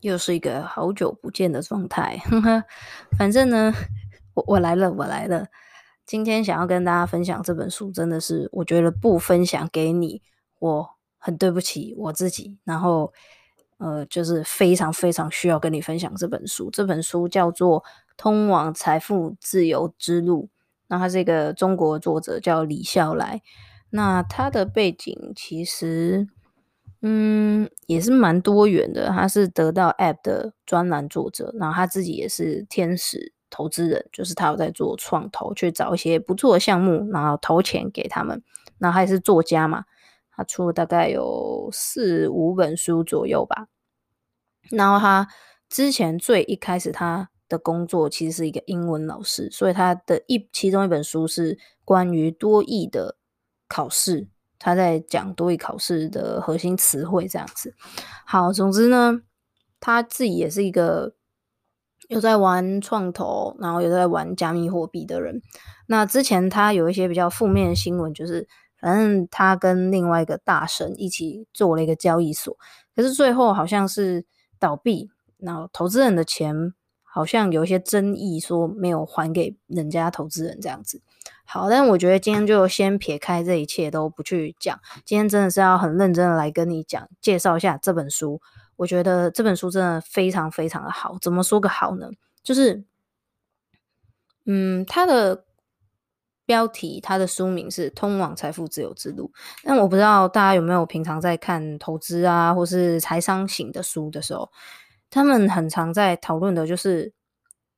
又是一个好久不见的状态，反正呢，我我来了，我来了。今天想要跟大家分享这本书，真的是我觉得不分享给你，我很对不起我自己。然后，呃，就是非常非常需要跟你分享这本书。这本书叫做《通往财富自由之路》，那它是一个中国作者，叫李笑来。那他的背景其实。嗯，也是蛮多元的。他是得到 App 的专栏作者，然后他自己也是天使投资人，就是他有在做创投，去找一些不错的项目，然后投钱给他们。然后他也是作家嘛，他出了大概有四五本书左右吧。然后他之前最一开始他的工作其实是一个英文老师，所以他的一其中一本书是关于多义的考试。他在讲多益考试的核心词汇这样子。好，总之呢，他自己也是一个有在玩创投，然后有在玩加密货币的人。那之前他有一些比较负面的新闻，就是反正他跟另外一个大神一起做了一个交易所，可是最后好像是倒闭，然后投资人的钱好像有一些争议，说没有还给人家投资人这样子。好，但我觉得今天就先撇开这一切都不去讲，今天真的是要很认真的来跟你讲，介绍一下这本书。我觉得这本书真的非常非常的好，怎么说个好呢？就是，嗯，它的标题，它的书名是《通往财富自由之路》。但我不知道大家有没有平常在看投资啊，或是财商型的书的时候，他们很常在讨论的就是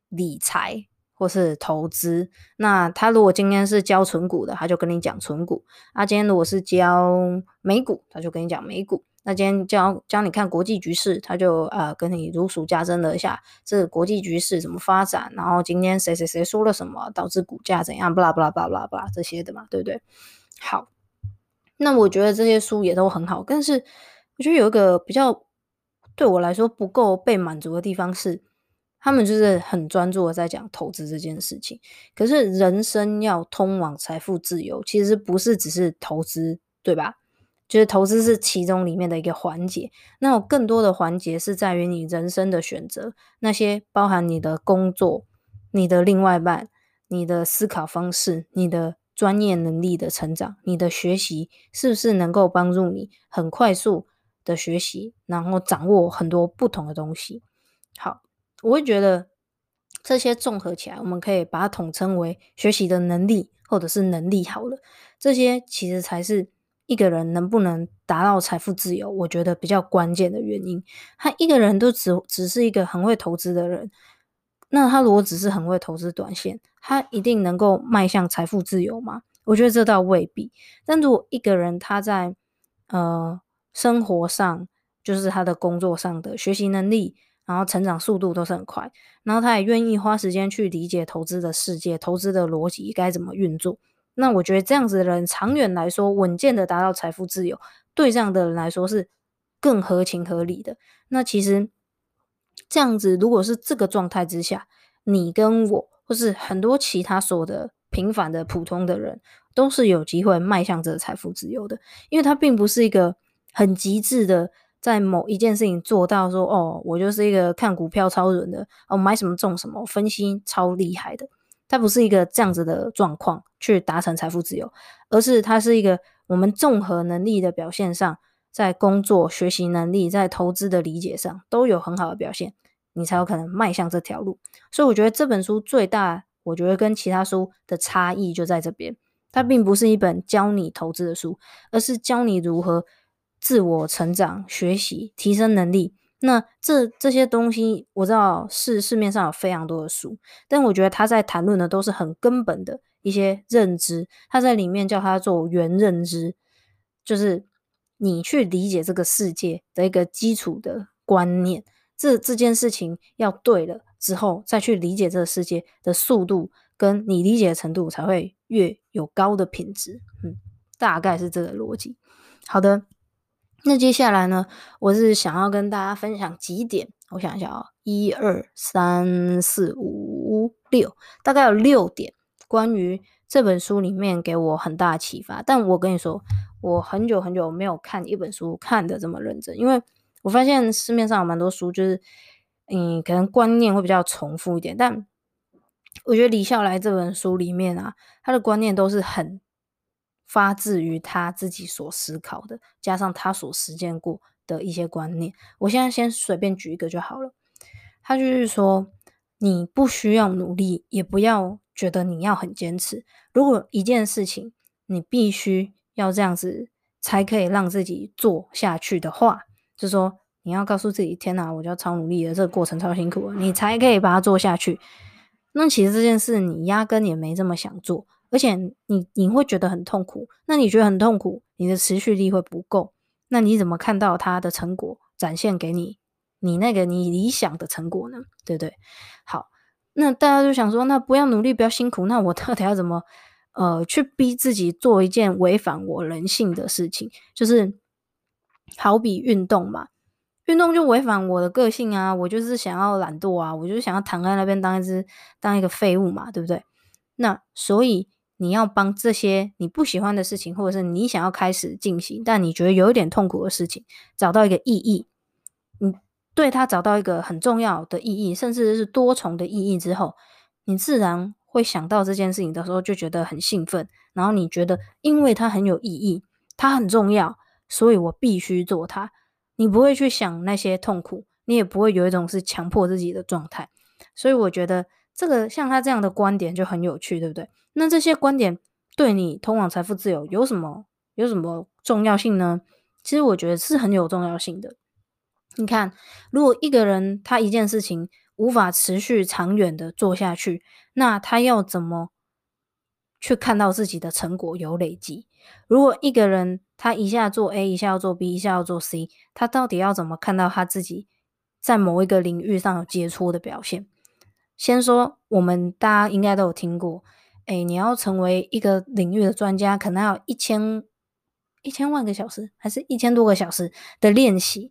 理财。或是投资，那他如果今天是教存股的，他就跟你讲存股；啊，今天如果是教美股，他就跟你讲美股。那今天教教你看国际局势，他就呃跟你如数家珍了一下这个国际局势怎么发展，然后今天谁谁谁说了什么，导致股价怎样，巴拉巴拉巴拉巴拉这些的嘛，对不对？好，那我觉得这些书也都很好，但是我觉得有一个比较对我来说不够被满足的地方是。他们就是很专注的在讲投资这件事情，可是人生要通往财富自由，其实不是只是投资，对吧？就是投资是其中里面的一个环节，那有更多的环节是在于你人生的选择，那些包含你的工作、你的另外一半、你的思考方式、你的专业能力的成长、你的学习，是不是能够帮助你很快速的学习，然后掌握很多不同的东西？好。我会觉得这些综合起来，我们可以把它统称为学习的能力，或者是能力好了。这些其实才是一个人能不能达到财富自由，我觉得比较关键的原因。他一个人都只只是一个很会投资的人，那他如果只是很会投资短线，他一定能够迈向财富自由吗？我觉得这倒未必。但如果一个人他在呃生活上，就是他的工作上的学习能力，然后成长速度都是很快，然后他也愿意花时间去理解投资的世界、投资的逻辑该怎么运作。那我觉得这样子的人，长远来说稳健的达到财富自由，对这样的人来说是更合情合理的。那其实这样子，如果是这个状态之下，你跟我或是很多其他所有的平凡的普通的人，都是有机会迈向这个财富自由的，因为它并不是一个很极致的。在某一件事情做到说，哦，我就是一个看股票超准的，哦，买什么中什么，分析超厉害的。它不是一个这样子的状况去达成财富自由，而是它是一个我们综合能力的表现上，在工作、学习能力、在投资的理解上都有很好的表现，你才有可能迈向这条路。所以我觉得这本书最大，我觉得跟其他书的差异就在这边，它并不是一本教你投资的书，而是教你如何自我成长、学习、提升能力。那这这些东西，我知道市市面上有非常多的书，但我觉得他在谈论的都是很根本的一些认知。他在里面叫他做原认知，就是你去理解这个世界的一个基础的观念。这这件事情要对了之后，再去理解这个世界的速度，跟你理解的程度才会越有高的品质。嗯，大概是这个逻辑。好的。那接下来呢，我是想要跟大家分享几点。我想一下啊、哦，一二三四五六，大概有六点关于这本书里面给我很大的启发。但我跟你说，我很久很久没有看一本书看得这么认真，因为我发现市面上有蛮多书，就是嗯，可能观念会比较重复一点。但我觉得李笑来这本书里面啊，他的观念都是很。发自于他自己所思考的，加上他所实践过的一些观念。我现在先随便举一个就好了。他就是说，你不需要努力，也不要觉得你要很坚持。如果一件事情你必须要这样子才可以让自己做下去的话，就说你要告诉自己：天哪，我就要超努力的，这个过程超辛苦的，你才可以把它做下去。那其实这件事你压根也没这么想做。而且你你会觉得很痛苦，那你觉得很痛苦，你的持续力会不够，那你怎么看到它的成果展现给你，你那个你理想的成果呢？对不对？好，那大家就想说，那不要努力，不要辛苦，那我到底要怎么呃去逼自己做一件违反我人性的事情？就是好比运动嘛，运动就违反我的个性啊，我就是想要懒惰啊，我就是想要躺在那边当一只当一个废物嘛，对不对？那所以。你要帮这些你不喜欢的事情，或者是你想要开始进行，但你觉得有一点痛苦的事情，找到一个意义，你对它找到一个很重要的意义，甚至是多重的意义之后，你自然会想到这件事情的时候就觉得很兴奋，然后你觉得因为它很有意义，它很重要，所以我必须做它。你不会去想那些痛苦，你也不会有一种是强迫自己的状态。所以我觉得这个像他这样的观点就很有趣，对不对？那这些观点对你通往财富自由有什么有什么重要性呢？其实我觉得是很有重要性的。你看，如果一个人他一件事情无法持续长远的做下去，那他要怎么去看到自己的成果有累积？如果一个人他一下做 A，一下要做 B，一下要做 C，他到底要怎么看到他自己在某一个领域上有杰出的表现？先说，我们大家应该都有听过。哎，你要成为一个领域的专家，可能要一千一千万个小时，还是一千多个小时的练习，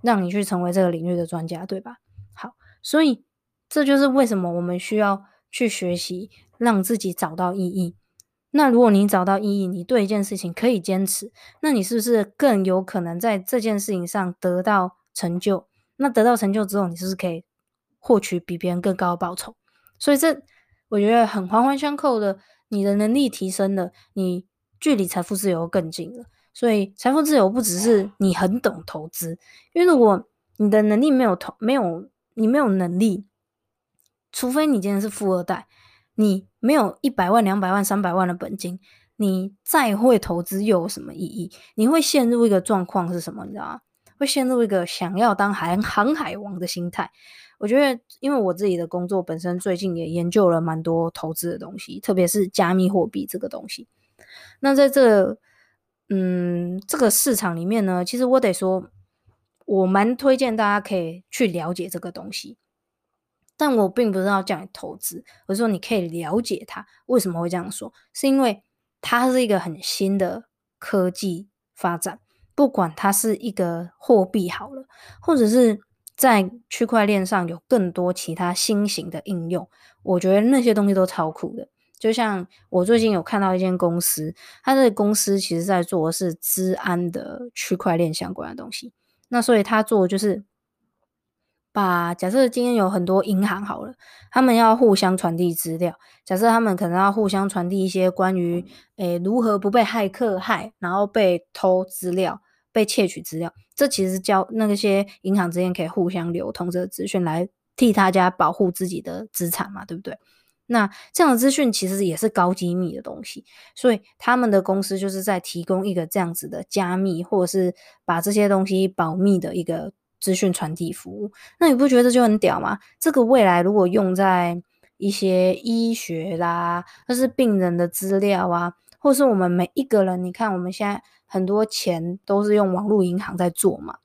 让你去成为这个领域的专家，对吧？好，所以这就是为什么我们需要去学习，让自己找到意义。那如果你找到意义，你对一件事情可以坚持，那你是不是更有可能在这件事情上得到成就？那得到成就之后，你是不是可以获取比别人更高的报酬？所以这。我觉得很环环相扣的，你的能力提升了，你距离财富自由更近了。所以财富自由不只是你很懂投资，因为如果你的能力没有投，没有你没有能力，除非你今天是富二代，你没有一百万、两百万、三百万的本金，你再会投资又有什么意义？你会陷入一个状况是什么？你知道吗？会陷入一个想要当海航海王的心态。我觉得，因为我自己的工作本身最近也研究了蛮多投资的东西，特别是加密货币这个东西。那在这，嗯，这个市场里面呢，其实我得说，我蛮推荐大家可以去了解这个东西。但我并不是要叫你投资，而是说你可以了解它。为什么会这样说？是因为它是一个很新的科技发展，不管它是一个货币好了，或者是。在区块链上有更多其他新型的应用，我觉得那些东西都超酷的。就像我最近有看到一间公司，它这个公司其实在做的是资安的区块链相关的东西。那所以他做的就是把假设今天有很多银行好了，他们要互相传递资料。假设他们可能要互相传递一些关于诶如何不被骇客害，然后被偷资料、被窃取资料，这其实交那些银行之间可以互相流通这个资讯，来替大家保护自己的资产嘛，对不对？那这样的资讯其实也是高机密的东西，所以他们的公司就是在提供一个这样子的加密，或者是把这些东西保密的一个。资讯传递服务，那你不觉得就很屌吗？这个未来如果用在一些医学啦，或是病人的资料啊，或是我们每一个人，你看我们现在很多钱都是用网络银行在做嘛，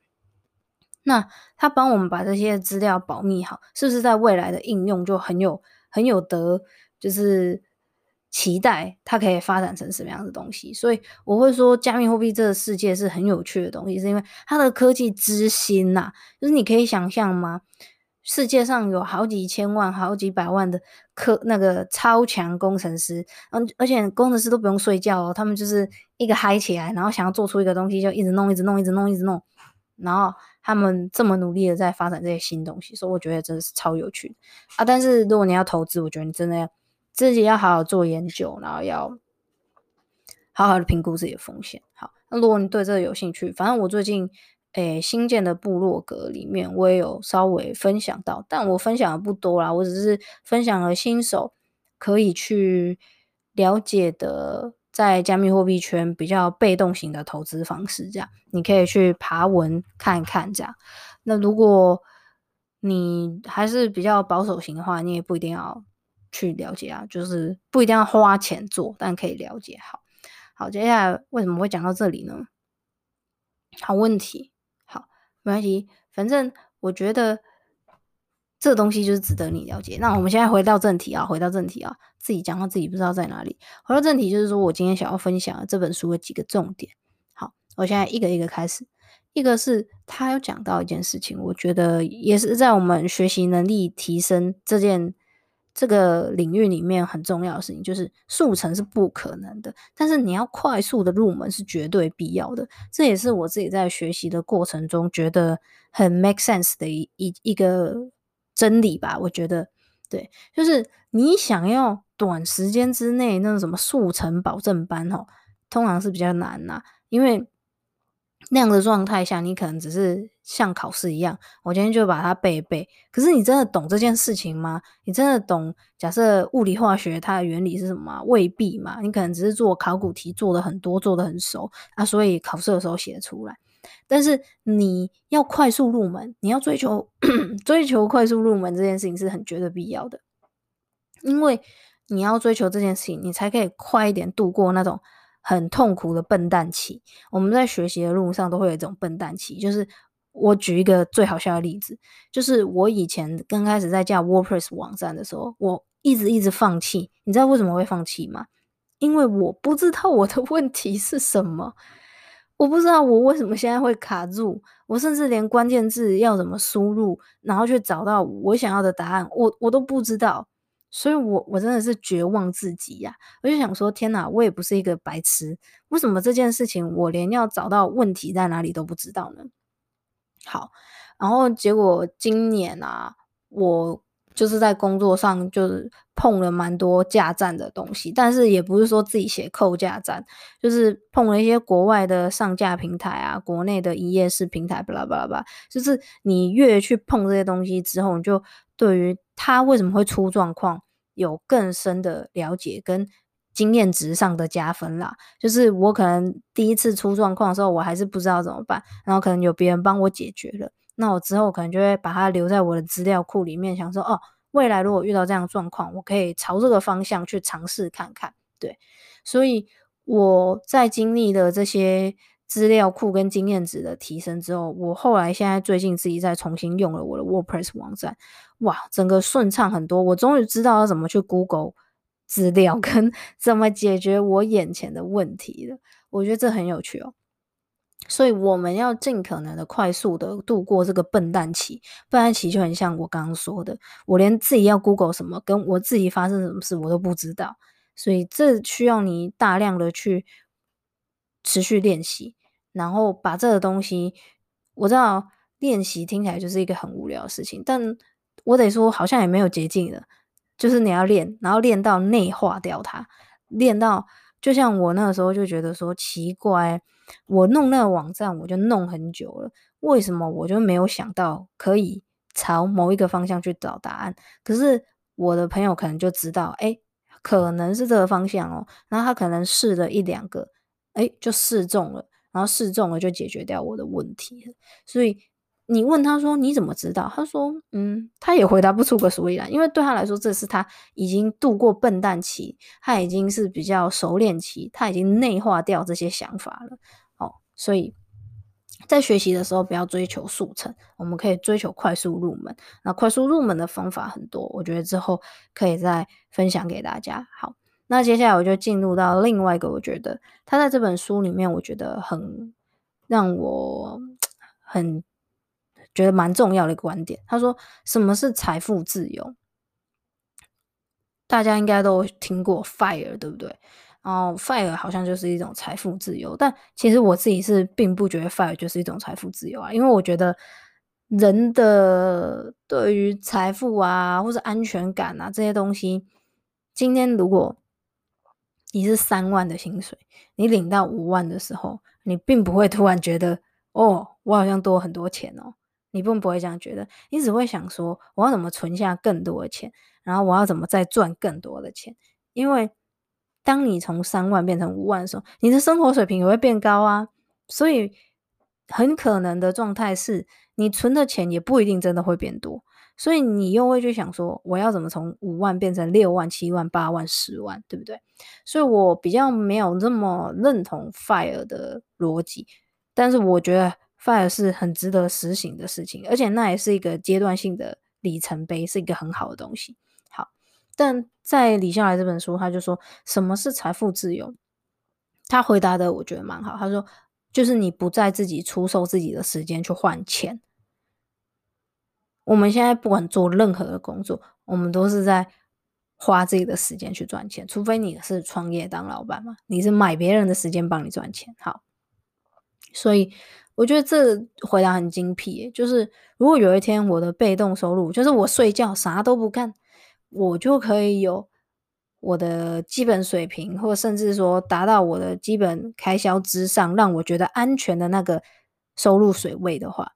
那他帮我们把这些资料保密好，是不是在未来的应用就很有很有得，就是。期待它可以发展成什么样的东西，所以我会说，加密货币这个世界是很有趣的东西，是因为它的科技之心呐，就是你可以想象吗？世界上有好几千万、好几百万的科那个超强工程师，嗯，而且工程师都不用睡觉哦，他们就是一个嗨起来，然后想要做出一个东西，就一直弄、一直弄、一直弄、一直弄，然后他们这么努力的在发展这些新东西，所以我觉得真的是超有趣的啊！但是如果你要投资，我觉得你真的要。自己要好好做研究，然后要好好的评估自己的风险。好，那如果你对这个有兴趣，反正我最近诶新建的部落格里面，我也有稍微分享到，但我分享的不多啦，我只是分享了新手可以去了解的，在加密货币圈比较被动型的投资方式，这样你可以去爬文看一看，这样。那如果你还是比较保守型的话，你也不一定要。去了解啊，就是不一定要花钱做，但可以了解。好，好，接下来为什么会讲到这里呢？好问题，没关系，反正我觉得这东西就是值得你了解。那我们现在回到正题啊，回到正题啊，自己讲到自己不知道在哪里。回到正题，就是说我今天想要分享的这本书的几个重点。好，我现在一个一个开始。一个是他有讲到一件事情，我觉得也是在我们学习能力提升这件。这个领域里面很重要的事情就是速成是不可能的，但是你要快速的入门是绝对必要的。这也是我自己在学习的过程中觉得很 make sense 的一一一个真理吧。我觉得，对，就是你想要短时间之内那种什么速成保证班哦，通常是比较难呐，因为。那样的状态下，你可能只是像考试一样，我今天就把它背一背。可是你真的懂这件事情吗？你真的懂？假设物理化学它的原理是什么吗？未必嘛。你可能只是做考古题做的很多，做的很熟啊，所以考试的时候写出来。但是你要快速入门，你要追求 追求快速入门这件事情是很绝对必要的，因为你要追求这件事情，你才可以快一点度过那种。很痛苦的笨蛋期，我们在学习的路上都会有一种笨蛋期。就是我举一个最好笑的例子，就是我以前刚开始在架 WordPress 网站的时候，我一直一直放弃。你知道为什么会放弃吗？因为我不知道我的问题是什么，我不知道我为什么现在会卡住，我甚至连关键字要怎么输入，然后去找到我想要的答案，我我都不知道。所以我，我真的是绝望至极呀！我就想说，天哪，我也不是一个白痴，为什么这件事情我连要找到问题在哪里都不知道呢？好，然后结果今年啊，我就是在工作上就是碰了蛮多架站的东西，但是也不是说自己写扣架站，就是碰了一些国外的上架平台啊，国内的一页式平台，巴拉巴拉巴，就是你越去碰这些东西之后，你就对于他为什么会出状况，有更深的了解跟经验值上的加分啦。就是我可能第一次出状况的时候，我还是不知道怎么办，然后可能有别人帮我解决了，那我之后可能就会把它留在我的资料库里面，想说哦，未来如果遇到这样的状况，我可以朝这个方向去尝试看看。对，所以我在经历的这些。资料库跟经验值的提升之后，我后来现在最近自己再重新用了我的 WordPress 网站，哇，整个顺畅很多。我终于知道要怎么去 Google 资料 跟怎么解决我眼前的问题了。我觉得这很有趣哦。所以我们要尽可能的快速的度过这个笨蛋期，笨蛋期就很像我刚刚说的，我连自己要 Google 什么，跟我自己发生什么事我都不知道。所以这需要你大量的去持续练习。然后把这个东西，我知道练习听起来就是一个很无聊的事情，但我得说，好像也没有捷径的，就是你要练，然后练到内化掉它，练到就像我那个时候就觉得说奇怪，我弄那个网站我就弄很久了，为什么我就没有想到可以朝某一个方向去找答案？可是我的朋友可能就知道，哎，可能是这个方向哦，然后他可能试了一两个，哎，就试中了，然后试中了就解决掉我的问题，所以。你问他说，你怎么知道？他说嗯，他也回答不出个所以然，因为对他来说，这是他已经度过笨蛋期，他已经是比较熟练期，他已经内化掉这些想法了。哦，所以在学习的时候不要追求速成，我们可以追求快速入门。那快速入门的方法很多，我觉得之后可以再分享给大家。好，那接下来我就进入到另外一个，我觉得他在这本书里面，我觉得很让我很。觉得蛮重要的一个观点，他说：“什么是财富自由？大家应该都听过 FIRE，对不对？然后 FIRE 好像就是一种财富自由，但其实我自己是并不觉得 FIRE 就是一种财富自由啊，因为我觉得人的对于财富啊，或是安全感啊这些东西，今天如果你是三万的薪水，你领到五万的时候，你并不会突然觉得哦，我好像多很多钱哦。”你并不会这样觉得，你只会想说，我要怎么存下更多的钱，然后我要怎么再赚更多的钱？因为当你从三万变成五万的时候，你的生活水平也会变高啊。所以很可能的状态是，你存的钱也不一定真的会变多。所以你又会去想说，我要怎么从五万变成六万、七万、八万、十万，对不对？所以我比较没有那么认同 FIRE 的逻辑，但是我觉得。FIRE 是很值得实行的事情，而且那也是一个阶段性的里程碑，是一个很好的东西。好，但在李笑来这本书，他就说什么是财富自由？他回答的我觉得蛮好。他说，就是你不再自己出售自己的时间去换钱。我们现在不管做任何的工作，我们都是在花自己的时间去赚钱，除非你是创业当老板嘛，你是买别人的时间帮你赚钱。好，所以。我觉得这回答很精辟，就是如果有一天我的被动收入，就是我睡觉啥都不干，我就可以有我的基本水平，或甚至说达到我的基本开销之上，让我觉得安全的那个收入水位的话，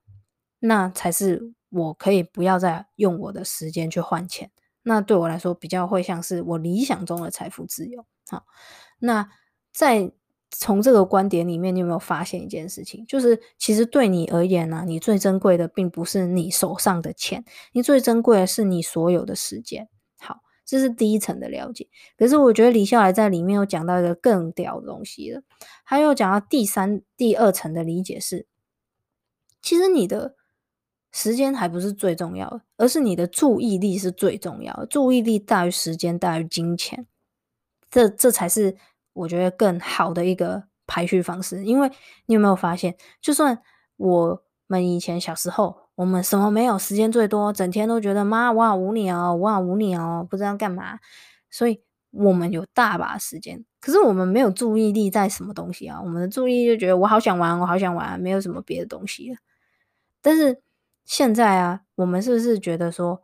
那才是我可以不要再用我的时间去换钱。那对我来说，比较会像是我理想中的财富自由。好，那在。从这个观点里面，你有没有发现一件事情？就是其实对你而言呢、你最珍贵的并不是你手上的钱，你最珍贵的是你所有的时间。好，这是第一层的了解。可是我觉得李笑来在里面又讲到一个更屌的东西了，他又讲到第三、第二层的理解是，其实你的时间还不是最重要的，而是你的注意力是最重要的。注意力大于时间，大于金钱，这这才是。我觉得更好的一个排序方式，因为你有没有发现，就算我们以前小时候，我们什么没有，时间最多，整天都觉得妈，我好无聊，我好无聊，不知道干嘛，所以我们有大把时间，可是我们没有注意力在什么东西啊，我们的注意力就觉得我好想玩，我好想玩，没有什么别的东西了。但是现在啊，我们是不是觉得说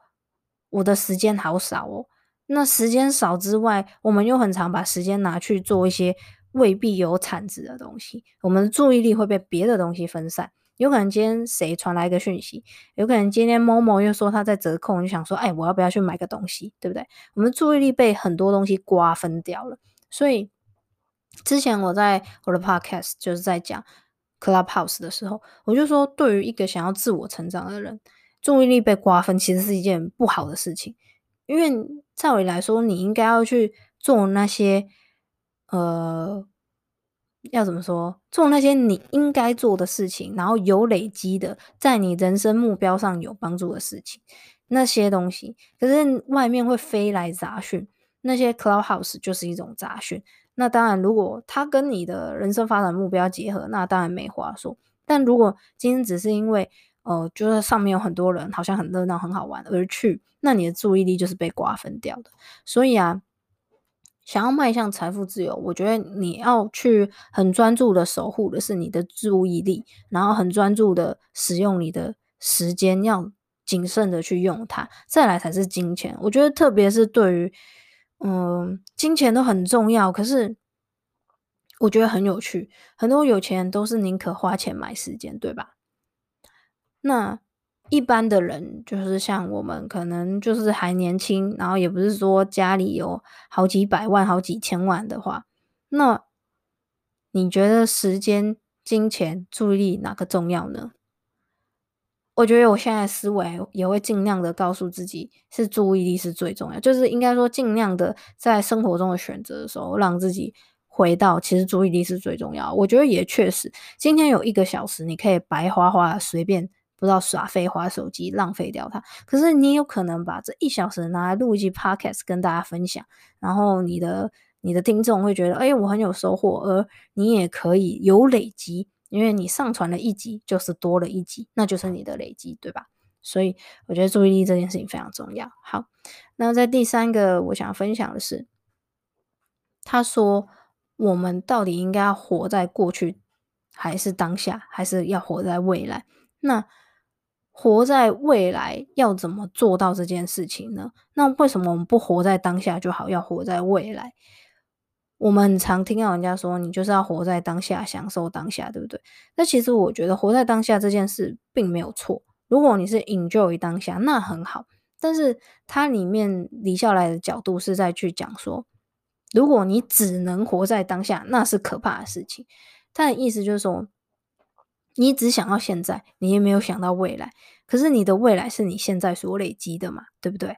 我的时间好少哦？那时间少之外，我们又很常把时间拿去做一些未必有产值的东西，我们的注意力会被别的东西分散。有可能今天谁传来一个讯息，有可能今天某某又说他在折扣，你就想说，哎，我要不要去买个东西，对不对？我们注意力被很多东西瓜分掉了。所以之前我在我的 podcast 就是在讲 Clubhouse 的时候，我就说，对于一个想要自我成长的人，注意力被瓜分其实是一件不好的事情，因为。照理来说，你应该要去做那些，呃，要怎么说？做那些你应该做的事情，然后有累积的，在你人生目标上有帮助的事情，那些东西。可是外面会飞来杂讯，那些 Clubhouse 就是一种杂讯。那当然，如果它跟你的人生发展目标结合，那当然没话说。但如果今天只是因为，呃，就是上面有很多人，好像很热闹、很好玩而去，那你的注意力就是被瓜分掉的。所以啊，想要迈向财富自由，我觉得你要去很专注的守护的是你的注意力，然后很专注的使用你的时间要谨慎的去用它，再来才是金钱。我觉得特别是对于，嗯，金钱都很重要，可是我觉得很有趣，很多有钱人都是宁可花钱买时间，对吧？那一般的人就是像我们，可能就是还年轻，然后也不是说家里有好几百万、好几千万的话，那你觉得时间、金钱、注意力哪个重要呢？我觉得我现在思维也会尽量的告诉自己，是注意力是最重要，就是应该说尽量的在生活中的选择的时候，让自己回到其实注意力是最重要。我觉得也确实，今天有一个小时，你可以白花花随便。不知道耍废花手机浪费掉它，可是你有可能把这一小时拿来录一集 podcast 跟大家分享，然后你的你的听众会觉得，哎，我很有收获，而你也可以有累积，因为你上传了一集就是多了一集，那就是你的累积，对吧？所以我觉得注意力这件事情非常重要。好，那在第三个我想分享的是，他说我们到底应该要活在过去，还是当下，还是要活在未来？那活在未来要怎么做到这件事情呢？那为什么我们不活在当下就好，要活在未来？我们很常听到人家说，你就是要活在当下，享受当下，对不对？那其实我觉得活在当下这件事并没有错。如果你是 enjoy 当下，那很好。但是它里面理下来的角度是在去讲说，如果你只能活在当下，那是可怕的事情。他的意思就是说。你只想到现在，你也没有想到未来。可是你的未来是你现在所累积的嘛，对不对？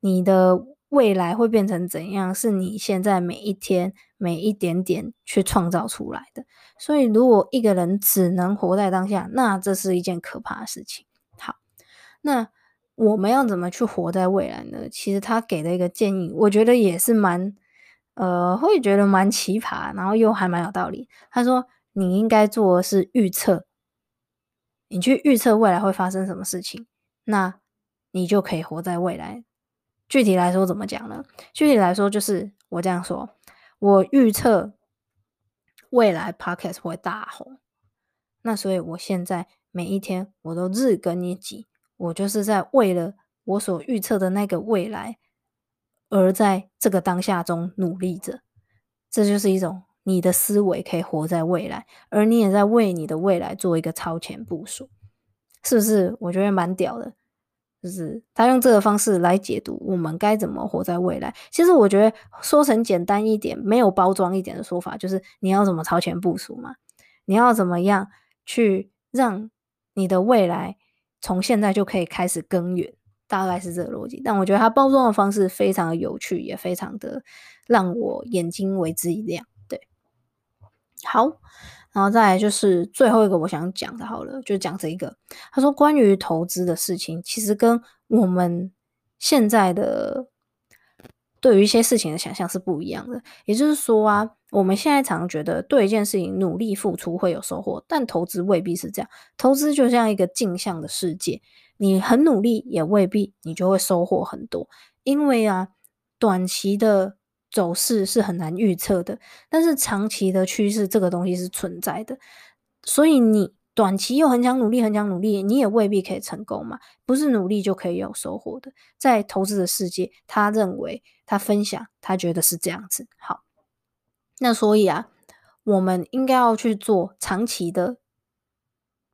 你的未来会变成怎样，是你现在每一天每一点点去创造出来的。所以，如果一个人只能活在当下，那这是一件可怕的事情。好，那我们要怎么去活在未来呢？其实他给的一个建议，我觉得也是蛮，呃，会觉得蛮奇葩，然后又还蛮有道理。他说，你应该做的是预测。你去预测未来会发生什么事情，那你就可以活在未来。具体来说怎么讲呢？具体来说就是我这样说：我预测未来 Podcast 会大红，那所以我现在每一天我都日更一集，我就是在为了我所预测的那个未来，而在这个当下中努力着。这就是一种。你的思维可以活在未来，而你也在为你的未来做一个超前部署，是不是？我觉得蛮屌的，就是他用这个方式来解读我们该怎么活在未来。其实我觉得说成简单一点、没有包装一点的说法，就是你要怎么超前部署嘛？你要怎么样去让你的未来从现在就可以开始耕耘？大概是这个逻辑。但我觉得他包装的方式非常的有趣，也非常的让我眼睛为之一亮。对好，然后再来就是最后一个我想讲的，好了，就讲这一个。他说，关于投资的事情，其实跟我们现在的对于一些事情的想象是不一样的。也就是说啊，我们现在常觉得对一件事情努力付出会有收获，但投资未必是这样。投资就像一个镜像的世界，你很努力也未必你就会收获很多，因为啊，短期的。走势是很难预测的，但是长期的趋势这个东西是存在的，所以你短期又很想努力，很想努力，你也未必可以成功嘛，不是努力就可以有收获的。在投资的世界，他认为他分享，他觉得是这样子。好，那所以啊，我们应该要去做长期的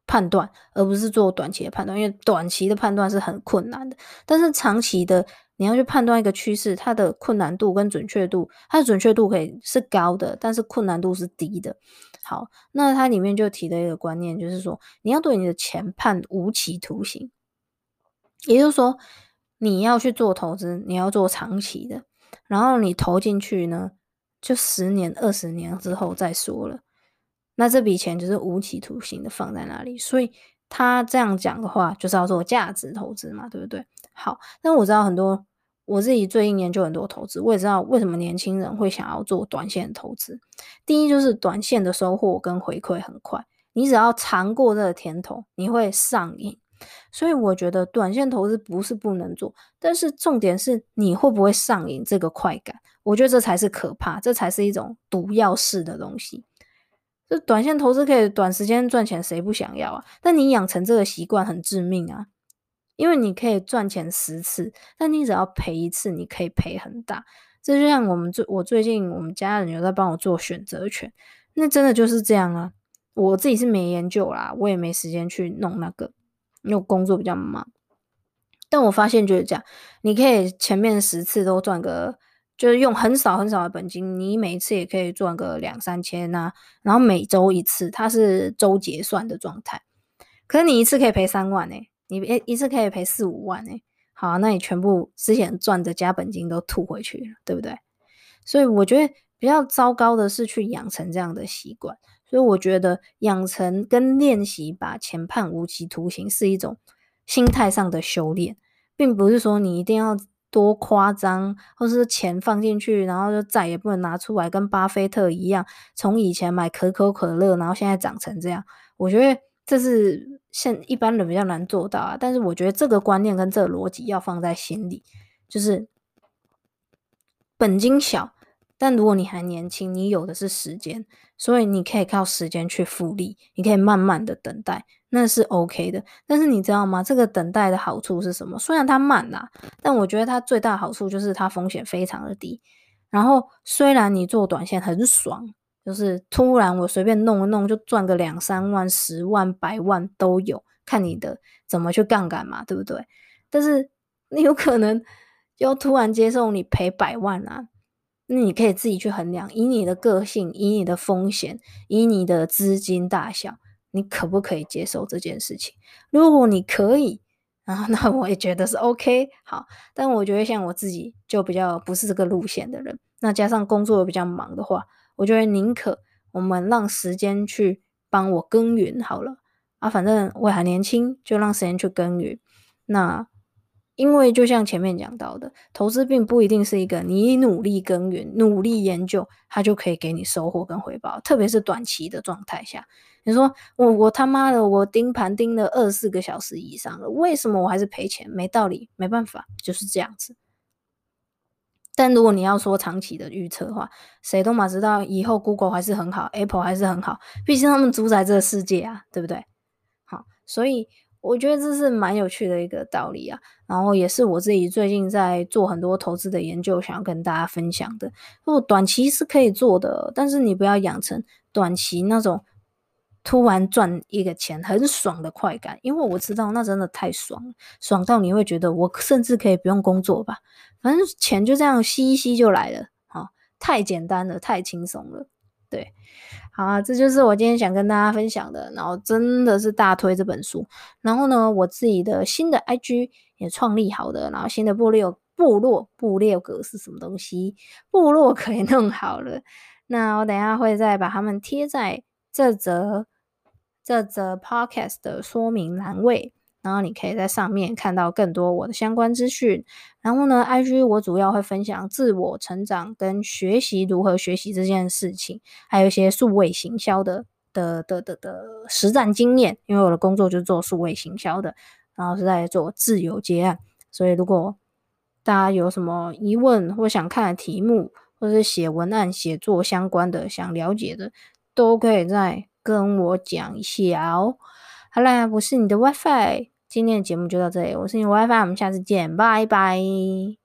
判断，而不是做短期的判断，因为短期的判断是很困难的，但是长期的。你要去判断一个趋势，它的困难度跟准确度，它的准确度可以是高的，但是困难度是低的。好，那它里面就提了一个观念，就是说你要对你的钱判无期徒刑，也就是说你要去做投资，你要做长期的，然后你投进去呢，就十年、二十年之后再说了，那这笔钱就是无期徒刑的放在那里。所以他这样讲的话，就是要做价值投资嘛，对不对？好，那我知道很多。我自己最近研究很多投资，我也知道为什么年轻人会想要做短线投资。第一就是短线的收获跟回馈很快，你只要尝过这个甜头，你会上瘾。所以我觉得短线投资不是不能做，但是重点是你会不会上瘾这个快感，我觉得这才是可怕，这才是一种毒药式的东西。这短线投资可以短时间赚钱，谁不想要啊？但你养成这个习惯很致命啊，因为你可以赚钱十次，但你只要赔一次，你可以赔很大。这就像我们最我最近我们家人有在帮我做选择权，那真的就是这样啊。我自己是没研究啦，我也没时间去弄那个，因为工作比较忙。但我发现就是这样，你可以前面十次都赚个。就是用很少很少的本金，你每一次也可以赚个两三千呐、啊，然后每周一次，它是周结算的状态。可是你一次可以赔三万诶、你诶一次可以赔四五万诶、好、那你全部之前赚的加本金都吐回去了，对不对？所以我觉得比较糟糕的是去养成这样的习惯。所以我觉得养成跟练习把钱判无期徒刑是一种心态上的修炼，并不是说你一定要。多夸张，或是钱放进去，然后就再也不能拿出来，跟巴菲特一样，从以前买可口可乐，然后现在长成这样。我觉得这是现一般人比较难做到啊。但是我觉得这个观念跟这个逻辑要放在心里，就是本金小。但如果你还年轻，你有的是时间，所以你可以靠时间去复利，你可以慢慢的等待，那是 OK 的。但是你知道吗？这个等待的好处是什么？虽然它慢啦，但我觉得它最大的好处就是它风险非常的低。然后虽然你做短线很爽，就是突然我随便弄一弄就赚个两三万、十万、百万都有，看你的怎么去杠杆嘛，对不对？但是你有可能就突然接受你赔百万啊。那你可以自己去衡量，以你的个性，以你的风险，以你的资金大小，你可不可以接受这件事情？如果你可以，然后 那我也觉得是 OK。好，但我觉得像我自己就比较不是这个路线的人，那加上工作比较忙的话，我觉得宁可我们让时间去帮我耕耘好了啊，反正我还年轻，就让时间去耕耘。那。因为就像前面讲到的，投资并不一定是一个你努力耕耘、努力研究，它就可以给你收获跟回报。特别是短期的状态下，你说我我他妈的我盯盘盯了二十四个小时以上了，为什么我还是赔钱？没道理，没办法，就是这样子。但如果你要说长期的预测的话，谁都嘛知道以后 Google 还是很好，Apple 还是很好，毕竟他们主宰这个世界啊，对不对？好，所以。我觉得这是蛮有趣的一个道理啊，然后也是我自己最近在做很多投资的研究，想要跟大家分享的。如果短期是可以做的，但是你不要养成短期那种突然赚一个钱很爽的快感，因为我知道那真的太爽了，爽到你会觉得我甚至可以不用工作吧，反正钱就这样吸一吸就来了，好，太简单了，太轻松了，对。好啊，这就是我今天想跟大家分享的，然后真的是大推这本书。然后呢，我自己的新的 IG 也创立好的，然后新的部落部落部落格是什么东西？部落可以弄好了。那我等下会再把它们贴在这则这则 Podcast 的说明栏位。然后你可以在上面看到更多我的相关资讯。然后呢，IG 我主要会分享自我成长跟学习如何学习这件事情，还有一些数位行销的的的的的，实战经验。因为我的工作就是做数位行销的，然后是在做自由接案。所以如果大家有什么疑问或想看的题目，或者是写文案写作相关的想了解的，都可以再跟我讲一下哦。好啦，我是你的 WiFi。今天的节目就到这里，我是你 WiFi，我们下次见，拜拜。